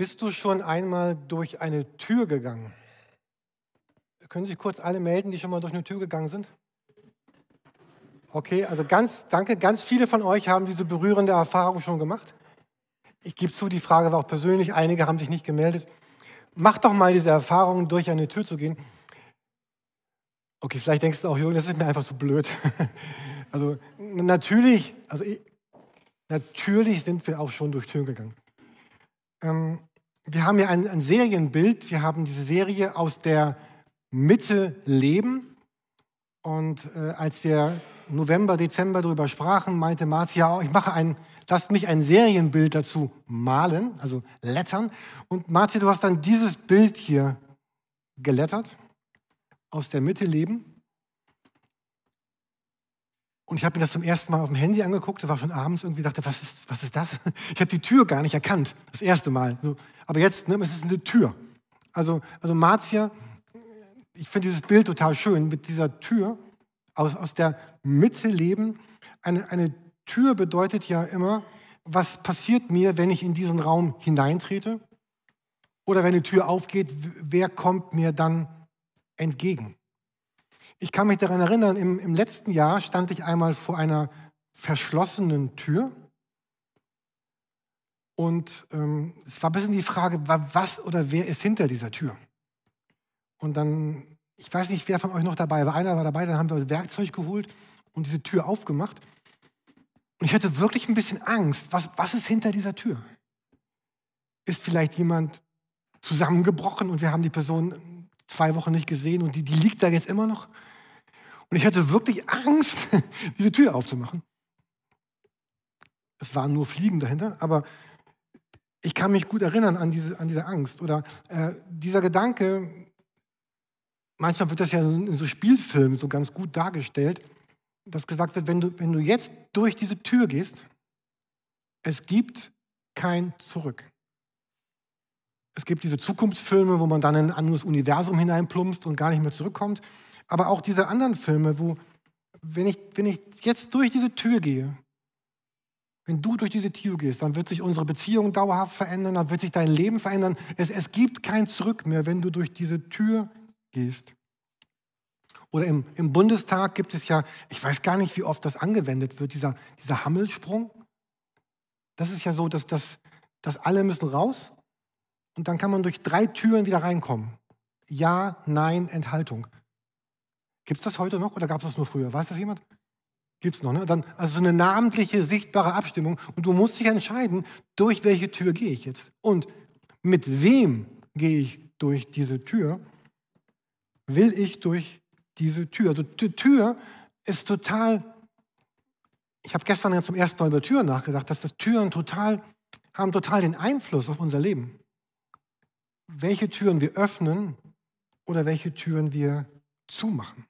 Bist du schon einmal durch eine Tür gegangen? Können sich kurz alle melden, die schon mal durch eine Tür gegangen sind? Okay, also ganz, danke. Ganz viele von euch haben diese berührende Erfahrung schon gemacht. Ich gebe zu, die Frage war auch persönlich. Einige haben sich nicht gemeldet. Mach doch mal diese Erfahrung, durch eine Tür zu gehen. Okay, vielleicht denkst du auch, Jürgen, das ist mir einfach zu blöd. Also natürlich, also ich, natürlich sind wir auch schon durch Türen gegangen. Ähm, wir haben hier ein, ein Serienbild. Wir haben diese Serie aus der Mitte Leben. Und äh, als wir November, Dezember darüber sprachen, meinte Marzia, oh, ich mache ein, lasst mich ein Serienbild dazu malen, also lettern. Und Marzia, du hast dann dieses Bild hier gelettert, aus der Mitte Leben. Und ich habe mir das zum ersten Mal auf dem Handy angeguckt, das war schon abends irgendwie, dachte, was ist, was ist das? Ich habe die Tür gar nicht erkannt, das erste Mal. Aber jetzt, ne, es ist eine Tür. Also, also Marzia, ich finde dieses Bild total schön mit dieser Tür aus, aus der Mitte leben. Eine, eine Tür bedeutet ja immer, was passiert mir, wenn ich in diesen Raum hineintrete? Oder wenn die Tür aufgeht, wer kommt mir dann entgegen? Ich kann mich daran erinnern, im, im letzten Jahr stand ich einmal vor einer verschlossenen Tür. Und ähm, es war ein bisschen die Frage, was oder wer ist hinter dieser Tür? Und dann, ich weiß nicht, wer von euch noch dabei war. Einer war dabei, dann haben wir Werkzeug geholt und diese Tür aufgemacht. Und ich hatte wirklich ein bisschen Angst. Was, was ist hinter dieser Tür? Ist vielleicht jemand zusammengebrochen und wir haben die Person zwei Wochen nicht gesehen und die, die liegt da jetzt immer noch? Und ich hatte wirklich Angst, diese Tür aufzumachen. Es waren nur Fliegen dahinter, aber ich kann mich gut erinnern an diese, an diese Angst. Oder äh, dieser Gedanke, manchmal wird das ja in so Spielfilmen so ganz gut dargestellt, dass gesagt wird, wenn du, wenn du jetzt durch diese Tür gehst, es gibt kein Zurück. Es gibt diese Zukunftsfilme, wo man dann in ein anderes Universum hineinplumpst und gar nicht mehr zurückkommt aber auch diese anderen Filme, wo, wenn ich, wenn ich jetzt durch diese Tür gehe, wenn du durch diese Tür gehst, dann wird sich unsere Beziehung dauerhaft verändern, dann wird sich dein Leben verändern. Es, es gibt kein Zurück mehr, wenn du durch diese Tür gehst. Oder im, im Bundestag gibt es ja, ich weiß gar nicht, wie oft das angewendet wird, dieser, dieser Hammelsprung. Das ist ja so, dass, dass, dass alle müssen raus und dann kann man durch drei Türen wieder reinkommen. Ja, Nein, Enthaltung. Gibt es das heute noch oder gab es das nur früher? Weiß das jemand? Gibt es noch, ne? Dann, also so eine namentliche, sichtbare Abstimmung. Und du musst dich entscheiden, durch welche Tür gehe ich jetzt? Und mit wem gehe ich durch diese Tür? Will ich durch diese Tür? Also die Tür ist total, ich habe gestern zum ersten Mal über Türen nachgedacht, dass das Türen total, haben total den Einfluss auf unser Leben. Welche Türen wir öffnen oder welche Türen wir zumachen.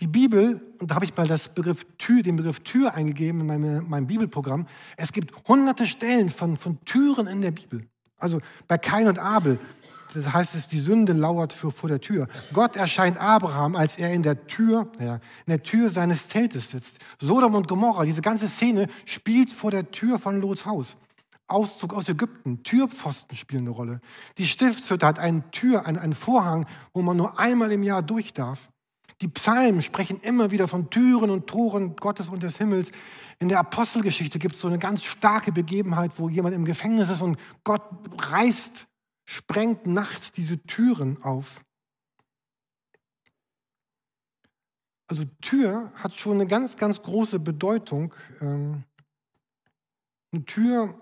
Die Bibel, und da habe ich mal das Begriff Tür, den Begriff Tür eingegeben in meinem, meinem Bibelprogramm. Es gibt hunderte Stellen von, von Türen in der Bibel. Also bei Kain und Abel, das heißt es, die Sünde lauert für, vor der Tür. Gott erscheint Abraham, als er in der Tür, ja, in der Tür seines Zeltes sitzt. Sodom und Gomorra, diese ganze Szene spielt vor der Tür von Lots Haus. Auszug aus Ägypten, Türpfosten spielen eine Rolle. Die Stiftshütte hat eine Tür, einen, einen Vorhang, wo man nur einmal im Jahr durch darf. Die Psalmen sprechen immer wieder von Türen und Toren Gottes und des Himmels. In der Apostelgeschichte gibt es so eine ganz starke Begebenheit, wo jemand im Gefängnis ist und Gott reißt, sprengt nachts diese Türen auf. Also Tür hat schon eine ganz, ganz große Bedeutung. Ähm, eine Tür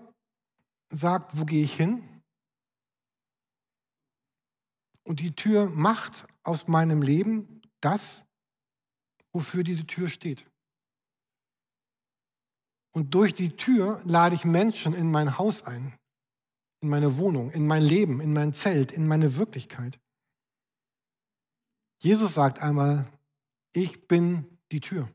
sagt, wo gehe ich hin? Und die Tür macht aus meinem Leben das, wofür diese Tür steht. Und durch die Tür lade ich Menschen in mein Haus ein, in meine Wohnung, in mein Leben, in mein Zelt, in meine Wirklichkeit. Jesus sagt einmal, ich bin die Tür.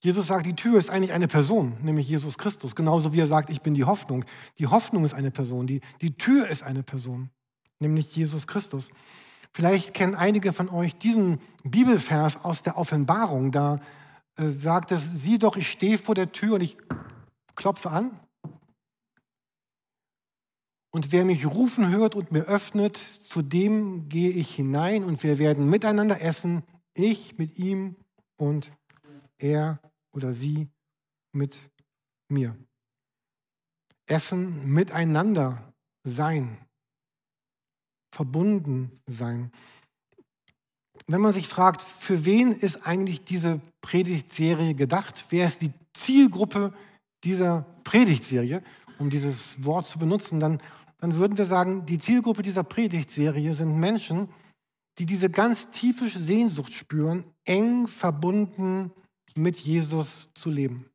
Jesus sagt, die Tür ist eigentlich eine Person, nämlich Jesus Christus, genauso wie er sagt, ich bin die Hoffnung. Die Hoffnung ist eine Person, die, die Tür ist eine Person, nämlich Jesus Christus. Vielleicht kennen einige von euch diesen Bibelvers aus der Offenbarung. Da äh, sagt es, sieh doch, ich stehe vor der Tür und ich klopfe an. Und wer mich rufen hört und mir öffnet, zu dem gehe ich hinein und wir werden miteinander essen, ich mit ihm und er oder sie mit mir. Essen miteinander sein, verbunden sein. Wenn man sich fragt, für wen ist eigentlich diese Predigtserie gedacht? Wer ist die Zielgruppe dieser Predigtserie, um dieses Wort zu benutzen, dann, dann würden wir sagen, die Zielgruppe dieser Predigtserie sind Menschen, die diese ganz tiefe Sehnsucht spüren, eng verbunden mit Jesus zu leben.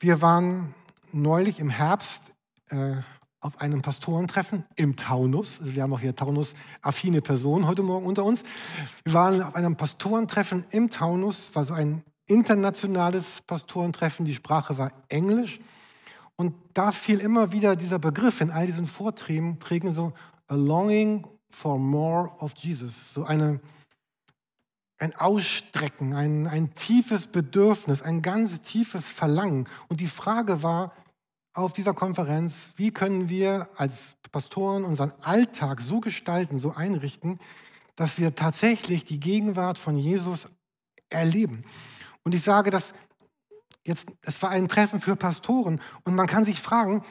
Wir waren neulich im Herbst äh, auf einem Pastorentreffen im Taunus. Wir haben auch hier Taunus-affine Personen heute Morgen unter uns. Wir waren auf einem Pastorentreffen im Taunus, war so ein internationales Pastorentreffen. Die Sprache war Englisch. Und da fiel immer wieder dieser Begriff in all diesen Vorträgen, so a longing for more of Jesus. So eine, ein Ausstrecken, ein, ein tiefes Bedürfnis, ein ganz tiefes Verlangen. Und die Frage war auf dieser Konferenz, wie können wir als Pastoren unseren Alltag so gestalten, so einrichten, dass wir tatsächlich die Gegenwart von Jesus erleben. Und ich sage das jetzt, es war ein Treffen für Pastoren und man kann sich fragen,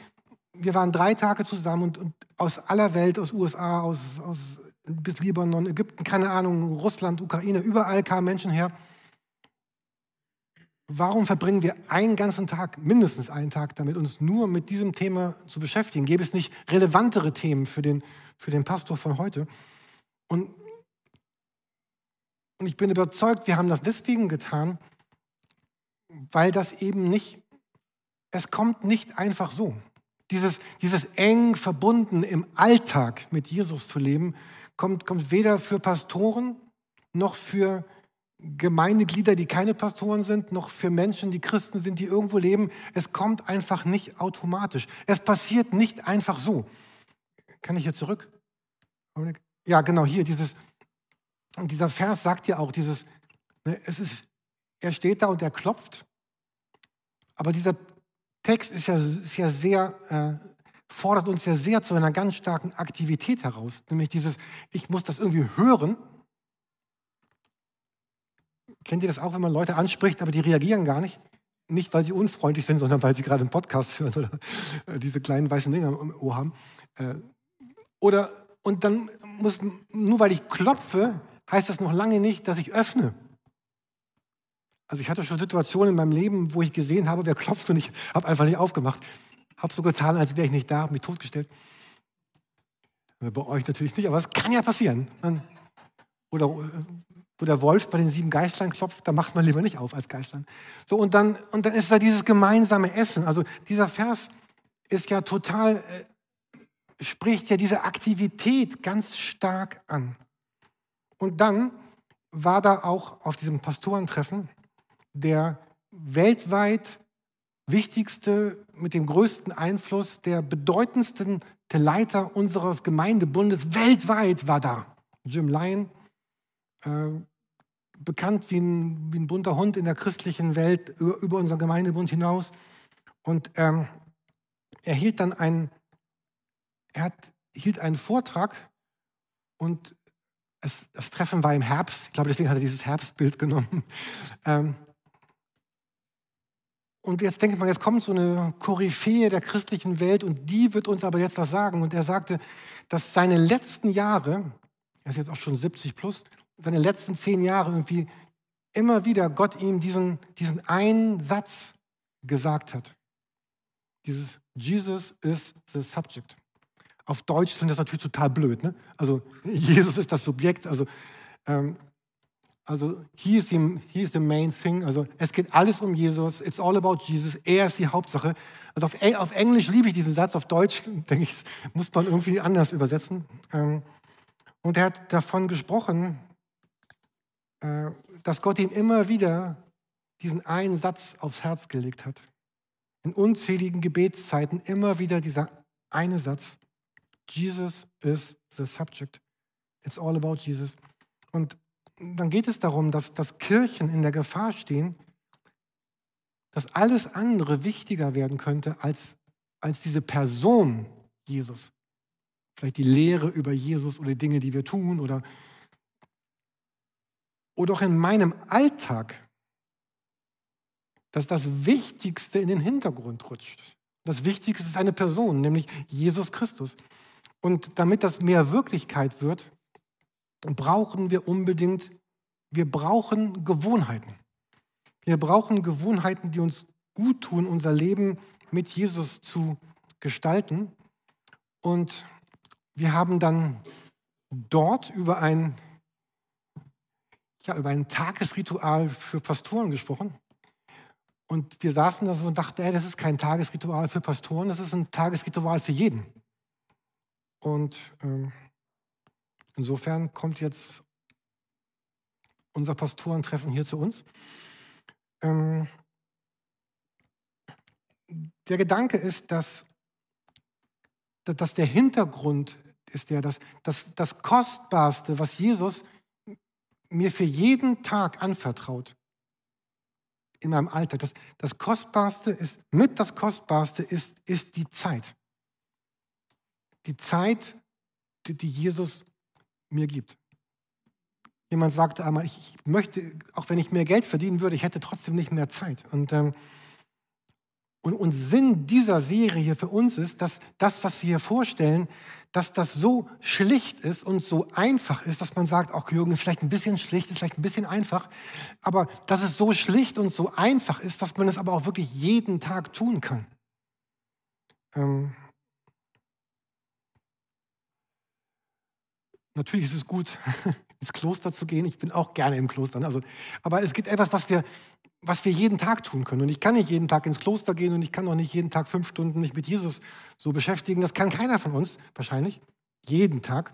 wir waren drei Tage zusammen und, und aus aller Welt, aus USA, aus, aus bis Libanon, Ägypten, keine Ahnung, Russland, Ukraine, überall kamen Menschen her. Warum verbringen wir einen ganzen Tag, mindestens einen Tag damit, uns nur mit diesem Thema zu beschäftigen? Gäbe es nicht relevantere Themen für den, für den Pastor von heute? Und, und ich bin überzeugt, wir haben das deswegen getan, weil das eben nicht, es kommt nicht einfach so. Dieses, dieses eng verbunden im Alltag mit Jesus zu leben, kommt, kommt weder für Pastoren noch für Gemeindeglieder, die keine Pastoren sind, noch für Menschen, die Christen sind, die irgendwo leben. Es kommt einfach nicht automatisch. Es passiert nicht einfach so. Kann ich hier zurück? Ja, genau, hier, dieses, dieser Vers sagt ja auch, dieses, ne, es ist er steht da und er klopft. Aber dieser Text ist ja, ist ja sehr, äh, fordert uns ja sehr zu einer ganz starken Aktivität heraus. Nämlich dieses, ich muss das irgendwie hören. Kennt ihr das auch, wenn man Leute anspricht, aber die reagieren gar nicht? Nicht, weil sie unfreundlich sind, sondern weil sie gerade einen Podcast hören oder äh, diese kleinen weißen Dinger im Ohr haben. Äh, oder, und dann muss, nur weil ich klopfe, heißt das noch lange nicht, dass ich öffne. Also ich hatte schon Situationen in meinem Leben, wo ich gesehen habe, wer klopft und ich habe einfach nicht aufgemacht. Habe so getan, als wäre ich nicht da, habe mich totgestellt. Bei euch natürlich nicht, aber es kann ja passieren. Oder wo der Wolf bei den sieben Geistern klopft, da macht man lieber nicht auf als Geistern. So, und dann, und dann ist da dieses gemeinsame Essen. Also dieser Vers ist ja total, äh, spricht ja diese Aktivität ganz stark an. Und dann war da auch auf diesem Pastorentreffen der weltweit wichtigste, mit dem größten Einfluss, der bedeutendste Leiter unseres Gemeindebundes weltweit war da. Jim Lyon, äh, bekannt wie ein, wie ein, bunter Hund in der christlichen Welt über, über unseren Gemeindebund hinaus. Und ähm, er hielt dann einen, er hat, hielt einen Vortrag und es, das Treffen war im Herbst. Ich glaube, deswegen hat er dieses Herbstbild genommen. Ähm, und jetzt denkt man, jetzt kommt so eine Koryphäe der christlichen Welt und die wird uns aber jetzt was sagen. Und er sagte, dass seine letzten Jahre, er ist jetzt auch schon 70 plus, seine letzten zehn Jahre irgendwie immer wieder Gott ihm diesen, diesen einen Satz gesagt hat. Dieses Jesus is the subject. Auf Deutsch ich das natürlich total blöd. Ne? Also Jesus ist das Subjekt. Also ähm, also he is, the, he is the main thing. Also es geht alles um Jesus. It's all about Jesus. Er ist die Hauptsache. Also auf, auf Englisch liebe ich diesen Satz. Auf Deutsch denke ich, muss man irgendwie anders übersetzen. Ähm, und er hat davon gesprochen, dass Gott ihm immer wieder diesen einen Satz aufs Herz gelegt hat. In unzähligen Gebetszeiten immer wieder dieser eine Satz. Jesus is the subject. It's all about Jesus. Und dann geht es darum, dass, dass Kirchen in der Gefahr stehen, dass alles andere wichtiger werden könnte als, als diese Person Jesus. Vielleicht die Lehre über Jesus oder die Dinge, die wir tun oder, oder auch in meinem Alltag, dass das Wichtigste in den Hintergrund rutscht. Das Wichtigste ist eine Person, nämlich Jesus Christus. Und damit das mehr Wirklichkeit wird, brauchen wir unbedingt, wir brauchen Gewohnheiten. Wir brauchen Gewohnheiten, die uns gut tun, unser Leben mit Jesus zu gestalten. Und wir haben dann dort über ein, ja, über ein Tagesritual für Pastoren gesprochen. Und wir saßen da so und dachten, ey, das ist kein Tagesritual für Pastoren, das ist ein Tagesritual für jeden. Und ähm, insofern kommt jetzt unser Pastorentreffen hier zu uns. Ähm, der Gedanke ist, dass, dass der Hintergrund ist der, dass, dass das Kostbarste, was Jesus mir für jeden Tag anvertraut, in meinem Alltag, das, das Kostbarste ist, mit das Kostbarste ist, ist die Zeit. Die Zeit, die, die Jesus mir gibt. Jemand sagte einmal, ich möchte, auch wenn ich mehr Geld verdienen würde, ich hätte trotzdem nicht mehr Zeit. Und, ähm, und, und Sinn dieser Serie für uns ist, dass das, was wir hier vorstellen, dass das so schlicht ist und so einfach ist, dass man sagt, auch Jürgen ist vielleicht ein bisschen schlicht, ist vielleicht ein bisschen einfach, aber dass es so schlicht und so einfach ist, dass man es aber auch wirklich jeden Tag tun kann. Ähm, Natürlich ist es gut, ins Kloster zu gehen. Ich bin auch gerne im Kloster. Also, aber es gibt etwas, was wir, was wir jeden Tag tun können. Und ich kann nicht jeden Tag ins Kloster gehen und ich kann auch nicht jeden Tag fünf Stunden mich mit Jesus so beschäftigen. Das kann keiner von uns wahrscheinlich, jeden Tag.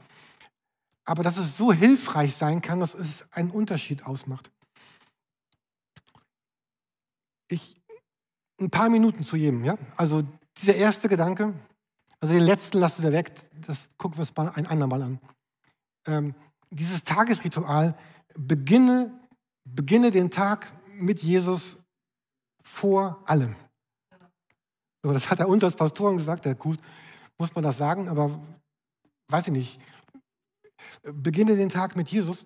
Aber dass es so hilfreich sein kann, dass es einen Unterschied ausmacht. Ich, ein paar Minuten zu jedem. Ja? Also dieser erste Gedanke, also den letzten lassen wir weg, das gucken wir uns mal ein andermal an ähm, dieses Tagesritual, beginne, beginne den Tag mit Jesus vor allem. So, das hat er uns als Pastoren gesagt, ja gut, muss man das sagen, aber weiß ich nicht. Beginne den Tag mit Jesus.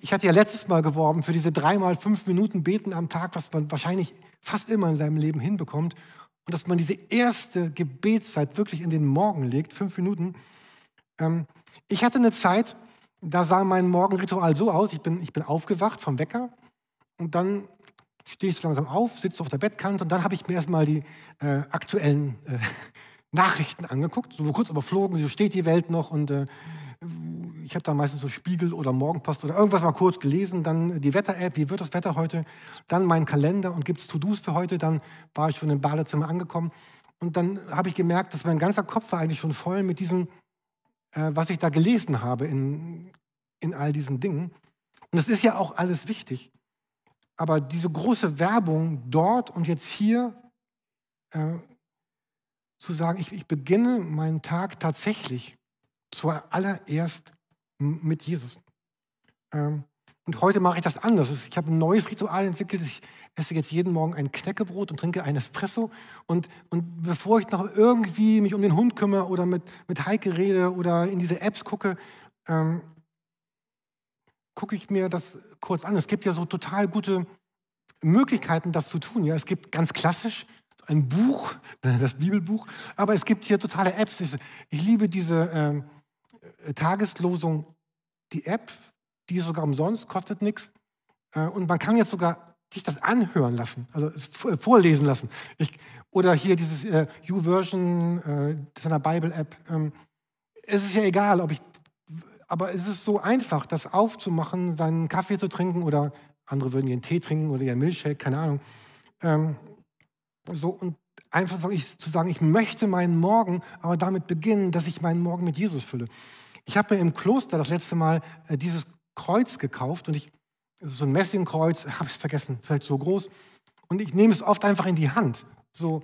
Ich hatte ja letztes Mal geworben für diese dreimal fünf Minuten Beten am Tag, was man wahrscheinlich fast immer in seinem Leben hinbekommt. Und dass man diese erste Gebetszeit wirklich in den Morgen legt, fünf Minuten. Ähm, ich hatte eine Zeit, da sah mein Morgenritual so aus, ich bin, ich bin aufgewacht vom Wecker und dann stehe ich so langsam auf, sitze auf der Bettkante und dann habe ich mir erstmal die äh, aktuellen äh, Nachrichten angeguckt, so kurz überflogen, so steht die Welt noch und äh, ich habe da meistens so Spiegel oder Morgenpost oder irgendwas mal kurz gelesen, dann die Wetter-App, wie wird das Wetter heute, dann mein Kalender und gibt es To-Dos für heute, dann war ich schon im Badezimmer angekommen und dann habe ich gemerkt, dass mein ganzer Kopf war eigentlich schon voll mit diesen äh, was ich da gelesen habe in, in all diesen Dingen. Und es ist ja auch alles wichtig. Aber diese große Werbung dort und jetzt hier äh, zu sagen, ich, ich beginne meinen Tag tatsächlich zuallererst mit Jesus. Ähm, und heute mache ich das anders. Ich habe ein neues Ritual entwickelt. Ich esse jetzt jeden Morgen ein Knäckebrot und trinke ein Espresso. Und, und bevor ich noch irgendwie mich um den Hund kümmere oder mit, mit Heike rede oder in diese Apps gucke, ähm, gucke ich mir das kurz an. Es gibt ja so total gute Möglichkeiten, das zu tun. Ja, es gibt ganz klassisch ein Buch, das Bibelbuch, aber es gibt hier totale Apps. Ich, ich liebe diese ähm, Tageslosung, die App, die ist sogar umsonst, kostet nichts. Äh, und man kann jetzt sogar sich das anhören lassen, also äh, vorlesen lassen. Ich, oder hier dieses äh, YouVersion, äh, seiner Bible-App. Ähm, es ist ja egal, ob ich, aber es ist so einfach, das aufzumachen, seinen Kaffee zu trinken oder andere würden ihren Tee trinken oder ihren Milchshake, keine Ahnung. Ähm, so und einfach zu sagen, ich möchte meinen Morgen, aber damit beginnen, dass ich meinen Morgen mit Jesus fülle. Ich habe im Kloster das letzte Mal äh, dieses Kreuz gekauft und ich, so ein Messingkreuz, habe ich es vergessen, vielleicht so groß. Und ich nehme es oft einfach in die Hand. So,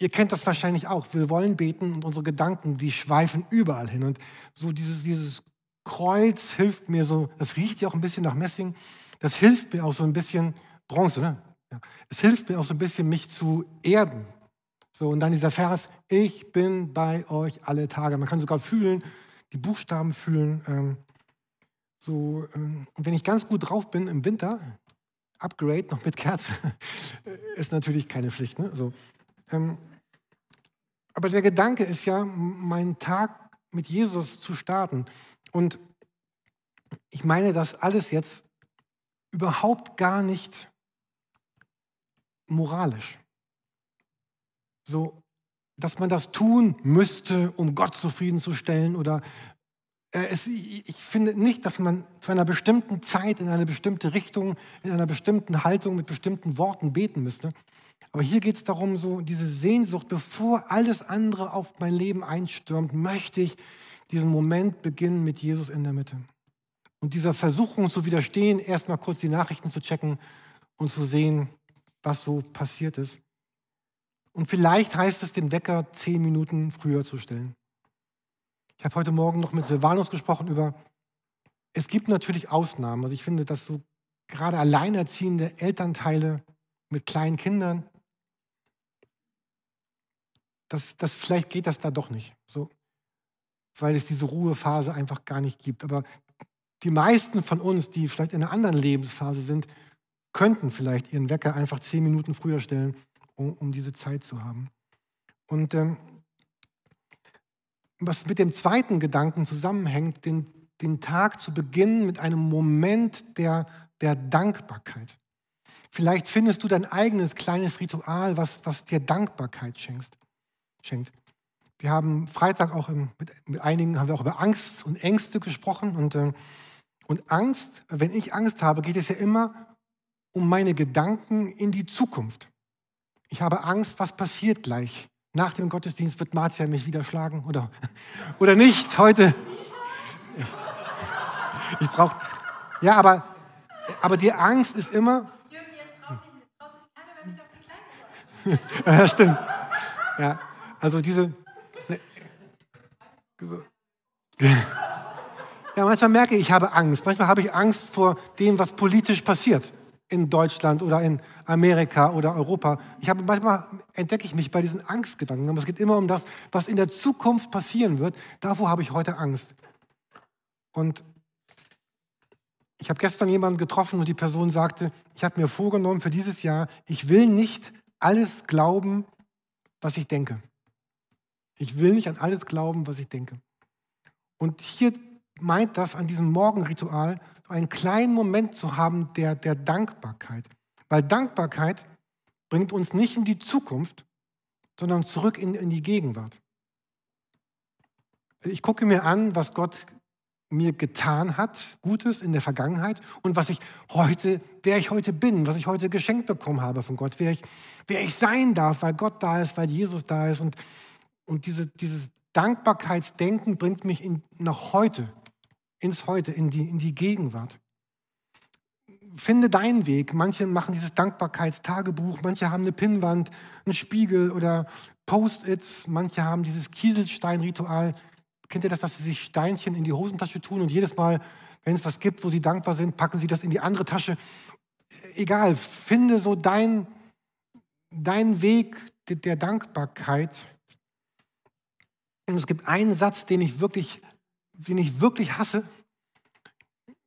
ihr kennt das wahrscheinlich auch. Wir wollen beten und unsere Gedanken, die schweifen überall hin. Und so dieses, dieses Kreuz hilft mir so, das riecht ja auch ein bisschen nach Messing, das hilft mir auch so ein bisschen, Bronze, ne? Ja. Es hilft mir auch so ein bisschen, mich zu erden. So, und dann dieser Vers, ich bin bei euch alle Tage. Man kann sogar fühlen, die Buchstaben fühlen. Ähm, so, ähm, und wenn ich ganz gut drauf bin im Winter, Upgrade noch mit Kerze, ist natürlich keine Pflicht. Ne? So, ähm, aber der Gedanke ist ja, meinen Tag mit Jesus zu starten. Und ich meine das alles jetzt überhaupt gar nicht moralisch. So, dass man das tun müsste, um Gott zufriedenzustellen oder es, ich finde nicht, dass man zu einer bestimmten Zeit in eine bestimmte Richtung, in einer bestimmten Haltung mit bestimmten Worten beten müsste. Aber hier geht es darum, so diese Sehnsucht, bevor alles andere auf mein Leben einstürmt, möchte ich diesen Moment beginnen mit Jesus in der Mitte. Und dieser Versuchung zu widerstehen, erstmal kurz die Nachrichten zu checken und zu sehen, was so passiert ist. Und vielleicht heißt es, den Wecker zehn Minuten früher zu stellen. Ich habe heute Morgen noch mit Silvanus gesprochen über, es gibt natürlich Ausnahmen. Also ich finde, dass so gerade alleinerziehende Elternteile mit kleinen Kindern, das, das, vielleicht geht das da doch nicht, so, weil es diese Ruhephase einfach gar nicht gibt. Aber die meisten von uns, die vielleicht in einer anderen Lebensphase sind, könnten vielleicht ihren Wecker einfach zehn Minuten früher stellen, um, um diese Zeit zu haben. Und ähm, was mit dem zweiten Gedanken zusammenhängt, den, den Tag zu beginnen mit einem Moment der, der Dankbarkeit. Vielleicht findest du dein eigenes kleines Ritual, was, was dir Dankbarkeit schenkst, schenkt. Wir haben Freitag auch im, mit, mit, einigen haben wir auch über Angst und Ängste gesprochen. Und, äh, und Angst, wenn ich Angst habe, geht es ja immer um meine Gedanken in die Zukunft. Ich habe Angst, was passiert gleich. Nach dem Gottesdienst wird Marzia mich wieder schlagen oder, oder nicht heute. Ich brauche. Ja, aber, aber die Angst ist immer. ja, stimmt. Ja, also diese. Ja, manchmal merke ich, ich habe Angst. Manchmal habe ich Angst vor dem, was politisch passiert in Deutschland oder in Amerika oder Europa. Ich habe manchmal entdecke ich mich bei diesen Angstgedanken, aber es geht immer um das, was in der Zukunft passieren wird. Davor habe ich heute Angst. Und ich habe gestern jemanden getroffen und die Person sagte, ich habe mir vorgenommen für dieses Jahr, ich will nicht alles glauben, was ich denke. Ich will nicht an alles glauben, was ich denke. Und hier meint das an diesem Morgenritual, einen kleinen Moment zu haben der, der Dankbarkeit. Weil Dankbarkeit bringt uns nicht in die Zukunft, sondern zurück in, in die Gegenwart. Ich gucke mir an, was Gott mir getan hat, Gutes in der Vergangenheit und was ich heute, wer ich heute bin, was ich heute geschenkt bekommen habe von Gott, wer ich, wer ich sein darf, weil Gott da ist, weil Jesus da ist. Und, und diese, dieses Dankbarkeitsdenken bringt mich in, nach heute, ins Heute, in die, in die Gegenwart. Finde deinen Weg. Manche machen dieses Dankbarkeitstagebuch, manche haben eine Pinnwand, einen Spiegel oder Post-its, manche haben dieses Kieselstein-Ritual. Kennt ihr das, dass sie sich Steinchen in die Hosentasche tun und jedes Mal, wenn es was gibt, wo sie dankbar sind, packen sie das in die andere Tasche? Egal, finde so deinen dein Weg der Dankbarkeit. Und es gibt einen Satz, den ich wirklich den ich wirklich hasse,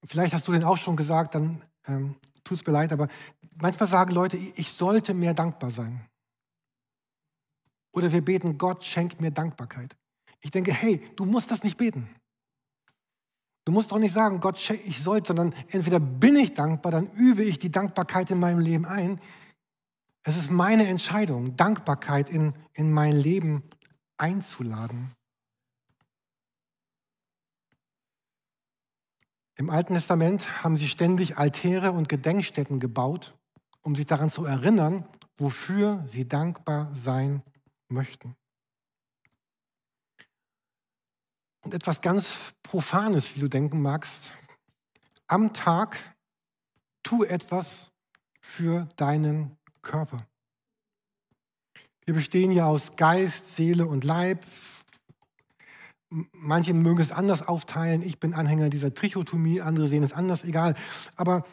vielleicht hast du den auch schon gesagt, dann ähm, tut es mir leid, aber manchmal sagen Leute, ich sollte mehr dankbar sein. Oder wir beten, Gott schenkt mir Dankbarkeit. Ich denke, hey, du musst das nicht beten. Du musst doch nicht sagen, Gott, ich sollte, sondern entweder bin ich dankbar, dann übe ich die Dankbarkeit in meinem Leben ein. Es ist meine Entscheidung, Dankbarkeit in, in mein Leben einzuladen. Im Alten Testament haben sie ständig Altäre und Gedenkstätten gebaut, um sich daran zu erinnern, wofür sie dankbar sein möchten. Und etwas ganz Profanes, wie du denken magst, am Tag tu etwas für deinen Körper. Wir bestehen ja aus Geist, Seele und Leib. Manche mögen es anders aufteilen. Ich bin Anhänger dieser Trichotomie, andere sehen es anders, egal. Aber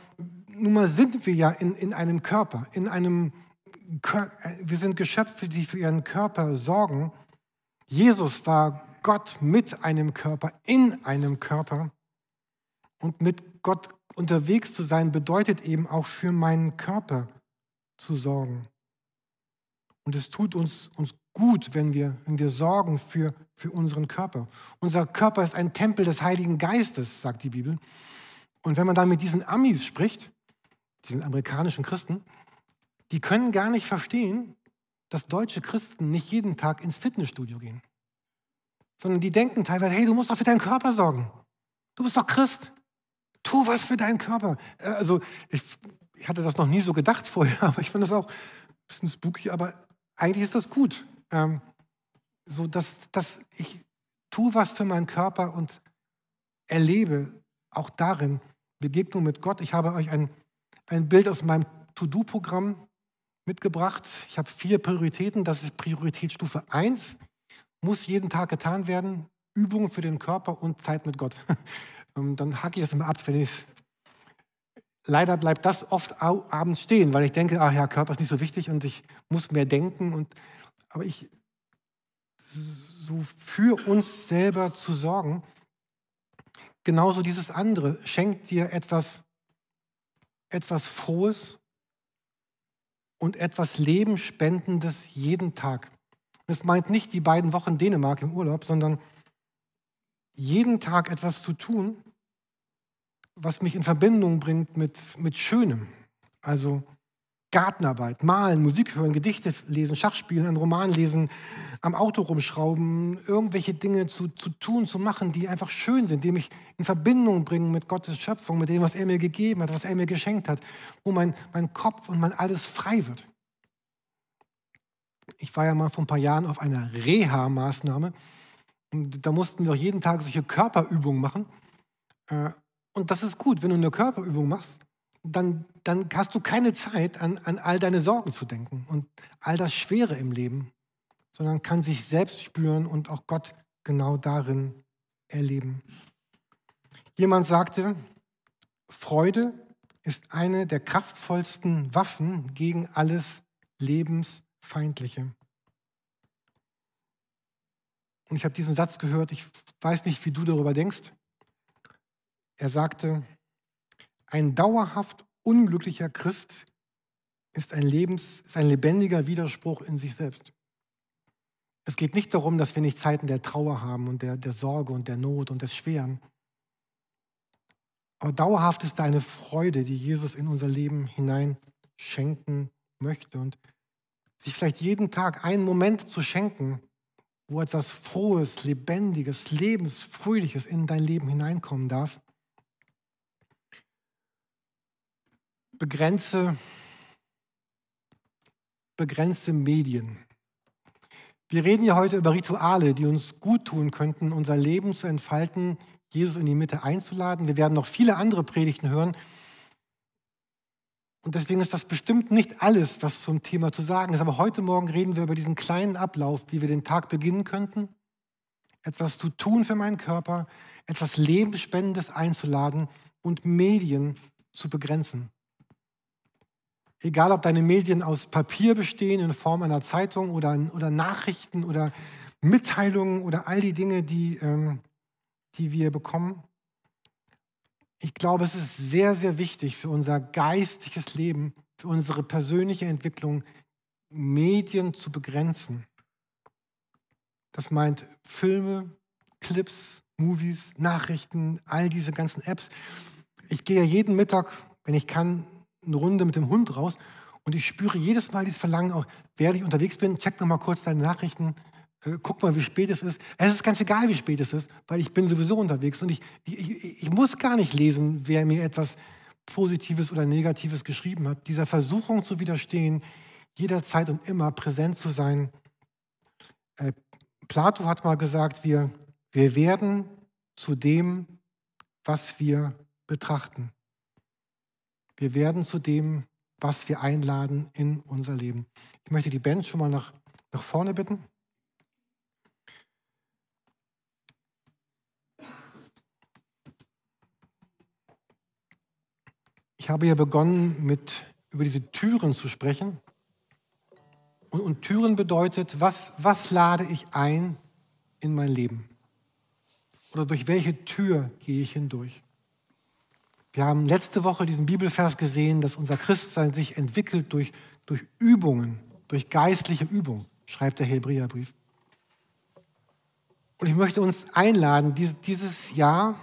nun mal sind wir ja in, in einem Körper, in einem wir sind Geschöpfe, die für ihren Körper sorgen. Jesus war Gott mit einem Körper, in einem Körper. Und mit Gott unterwegs zu sein, bedeutet eben auch für meinen Körper zu sorgen. Und es tut uns, uns gut, wenn wir, wenn wir sorgen für, für unseren Körper. Unser Körper ist ein Tempel des Heiligen Geistes, sagt die Bibel. Und wenn man dann mit diesen Amis spricht, diesen amerikanischen Christen, die können gar nicht verstehen, dass deutsche Christen nicht jeden Tag ins Fitnessstudio gehen. Sondern die denken teilweise, hey, du musst doch für deinen Körper sorgen. Du bist doch Christ. Tu was für deinen Körper. Äh, also ich, ich hatte das noch nie so gedacht vorher, aber ich fand das auch ein bisschen spooky, aber eigentlich ist das gut. Ähm, so, dass, dass ich tue was für meinen Körper und erlebe auch darin Begegnung mit Gott. Ich habe euch ein, ein Bild aus meinem To-Do-Programm mitgebracht. Ich habe vier Prioritäten. Das ist Prioritätsstufe 1. Muss jeden Tag getan werden. Übungen für den Körper und Zeit mit Gott. Ähm, dann hacke ich das immer ab, wenn ich Leider bleibt das oft abends stehen, weil ich denke, ach ja, Körper ist nicht so wichtig und ich muss mehr denken. Und, aber ich, so für uns selber zu sorgen, genauso dieses andere, schenkt dir etwas, etwas Frohes und etwas Lebensspendendes jeden Tag. Das meint nicht die beiden Wochen Dänemark im Urlaub, sondern jeden Tag etwas zu tun, was mich in Verbindung bringt mit, mit Schönem. Also Gartenarbeit, malen, Musik hören, Gedichte lesen, Schach spielen, einen Roman lesen, am Auto rumschrauben, irgendwelche Dinge zu, zu tun, zu machen, die einfach schön sind, die mich in Verbindung bringen mit Gottes Schöpfung, mit dem, was er mir gegeben hat, was er mir geschenkt hat, wo mein, mein Kopf und mein alles frei wird. Ich war ja mal vor ein paar Jahren auf einer Reha-Maßnahme und da mussten wir auch jeden Tag solche Körperübungen machen. Äh, und das ist gut, wenn du eine Körperübung machst, dann, dann hast du keine Zeit, an, an all deine Sorgen zu denken und all das Schwere im Leben, sondern kann sich selbst spüren und auch Gott genau darin erleben. Jemand sagte, Freude ist eine der kraftvollsten Waffen gegen alles Lebensfeindliche. Und ich habe diesen Satz gehört, ich weiß nicht, wie du darüber denkst. Er sagte, ein dauerhaft unglücklicher Christ ist ein, Lebens, ist ein lebendiger Widerspruch in sich selbst. Es geht nicht darum, dass wir nicht Zeiten der Trauer haben und der, der Sorge und der Not und des Schweren. Aber dauerhaft ist da eine Freude, die Jesus in unser Leben hinein schenken möchte. Und sich vielleicht jeden Tag einen Moment zu schenken, wo etwas Frohes, Lebendiges, Lebensfröhliches in dein Leben hineinkommen darf, begrenze, begrenzte Medien. Wir reden ja heute über Rituale, die uns gut tun könnten, unser Leben zu entfalten, Jesus in die Mitte einzuladen. Wir werden noch viele andere Predigten hören. Und deswegen ist das bestimmt nicht alles, was zum Thema zu sagen ist. Aber heute Morgen reden wir über diesen kleinen Ablauf, wie wir den Tag beginnen könnten. Etwas zu tun für meinen Körper, etwas Lebensspendendes einzuladen und Medien zu begrenzen. Egal, ob deine Medien aus Papier bestehen, in Form einer Zeitung oder, oder Nachrichten oder Mitteilungen oder all die Dinge, die, ähm, die wir bekommen. Ich glaube, es ist sehr, sehr wichtig für unser geistiges Leben, für unsere persönliche Entwicklung, Medien zu begrenzen. Das meint Filme, Clips, Movies, Nachrichten, all diese ganzen Apps. Ich gehe jeden Mittag, wenn ich kann, eine Runde mit dem Hund raus und ich spüre jedes Mal dieses Verlangen, auch während ich unterwegs bin, check noch mal kurz deine Nachrichten, äh, guck mal, wie spät es ist. Es ist ganz egal, wie spät es ist, weil ich bin sowieso unterwegs und ich, ich, ich muss gar nicht lesen, wer mir etwas Positives oder Negatives geschrieben hat. Dieser Versuchung zu widerstehen, jederzeit und immer präsent zu sein. Äh, Plato hat mal gesagt, wir, wir werden zu dem, was wir betrachten. Wir werden zu dem, was wir einladen in unser Leben. Ich möchte die Band schon mal nach, nach vorne bitten. Ich habe ja begonnen, mit, über diese Türen zu sprechen. Und, und Türen bedeutet, was, was lade ich ein in mein Leben? Oder durch welche Tür gehe ich hindurch? Wir haben letzte Woche diesen Bibelvers gesehen, dass unser Christsein sich entwickelt durch, durch Übungen, durch geistliche Übungen, schreibt der Hebräerbrief. Und ich möchte uns einladen, dieses Jahr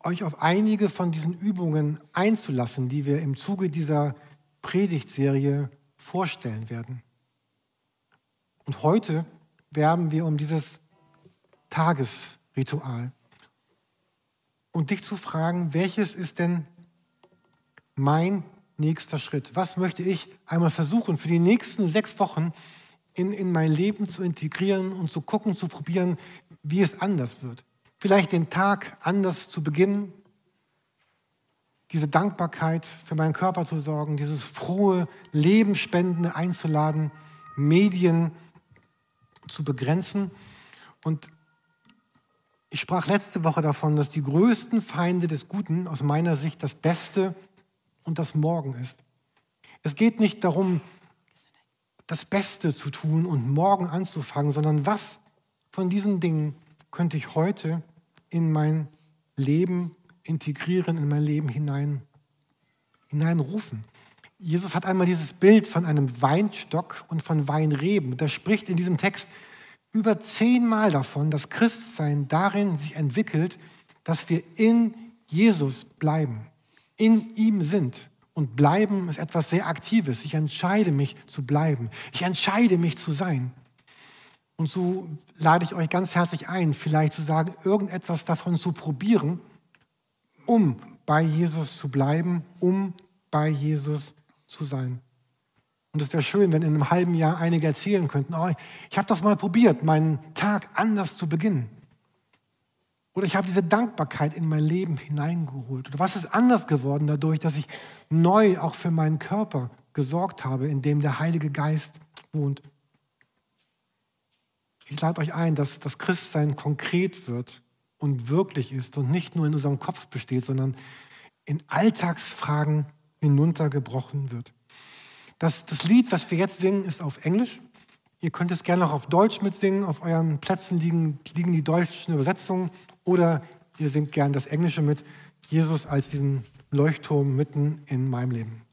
euch auf einige von diesen Übungen einzulassen, die wir im Zuge dieser Predigtserie vorstellen werden. Und heute werben wir um dieses Tagesritual. Und dich zu fragen, welches ist denn mein nächster Schritt? Was möchte ich einmal versuchen, für die nächsten sechs Wochen in, in mein Leben zu integrieren und zu gucken, zu probieren, wie es anders wird? Vielleicht den Tag anders zu beginnen, diese Dankbarkeit für meinen Körper zu sorgen, dieses frohe Lebensspendende einzuladen, Medien zu begrenzen. Und ich sprach letzte Woche davon, dass die größten Feinde des Guten aus meiner Sicht das Beste und das Morgen ist. Es geht nicht darum, das Beste zu tun und morgen anzufangen, sondern was von diesen Dingen könnte ich heute in mein Leben integrieren, in mein Leben hinein, hineinrufen. Jesus hat einmal dieses Bild von einem Weinstock und von Weinreben. Da spricht in diesem Text über zehnmal davon, dass Christsein darin sich entwickelt, dass wir in Jesus bleiben, in ihm sind. Und bleiben ist etwas sehr Aktives. Ich entscheide mich zu bleiben. Ich entscheide mich zu sein. Und so lade ich euch ganz herzlich ein, vielleicht zu sagen, irgendetwas davon zu probieren, um bei Jesus zu bleiben, um bei Jesus zu sein. Und es wäre schön, wenn in einem halben Jahr einige erzählen könnten, oh, ich habe das mal probiert, meinen Tag anders zu beginnen. Oder ich habe diese Dankbarkeit in mein Leben hineingeholt. Oder was ist anders geworden dadurch, dass ich neu auch für meinen Körper gesorgt habe, in dem der Heilige Geist wohnt. Ich lade euch ein, dass das Christsein konkret wird und wirklich ist und nicht nur in unserem Kopf besteht, sondern in Alltagsfragen hinuntergebrochen wird. Das, das Lied, was wir jetzt singen, ist auf Englisch. Ihr könnt es gerne auch auf Deutsch mitsingen. Auf euren Plätzen liegen, liegen die deutschen Übersetzungen. Oder ihr singt gerne das Englische mit. Jesus als diesen Leuchtturm mitten in meinem Leben.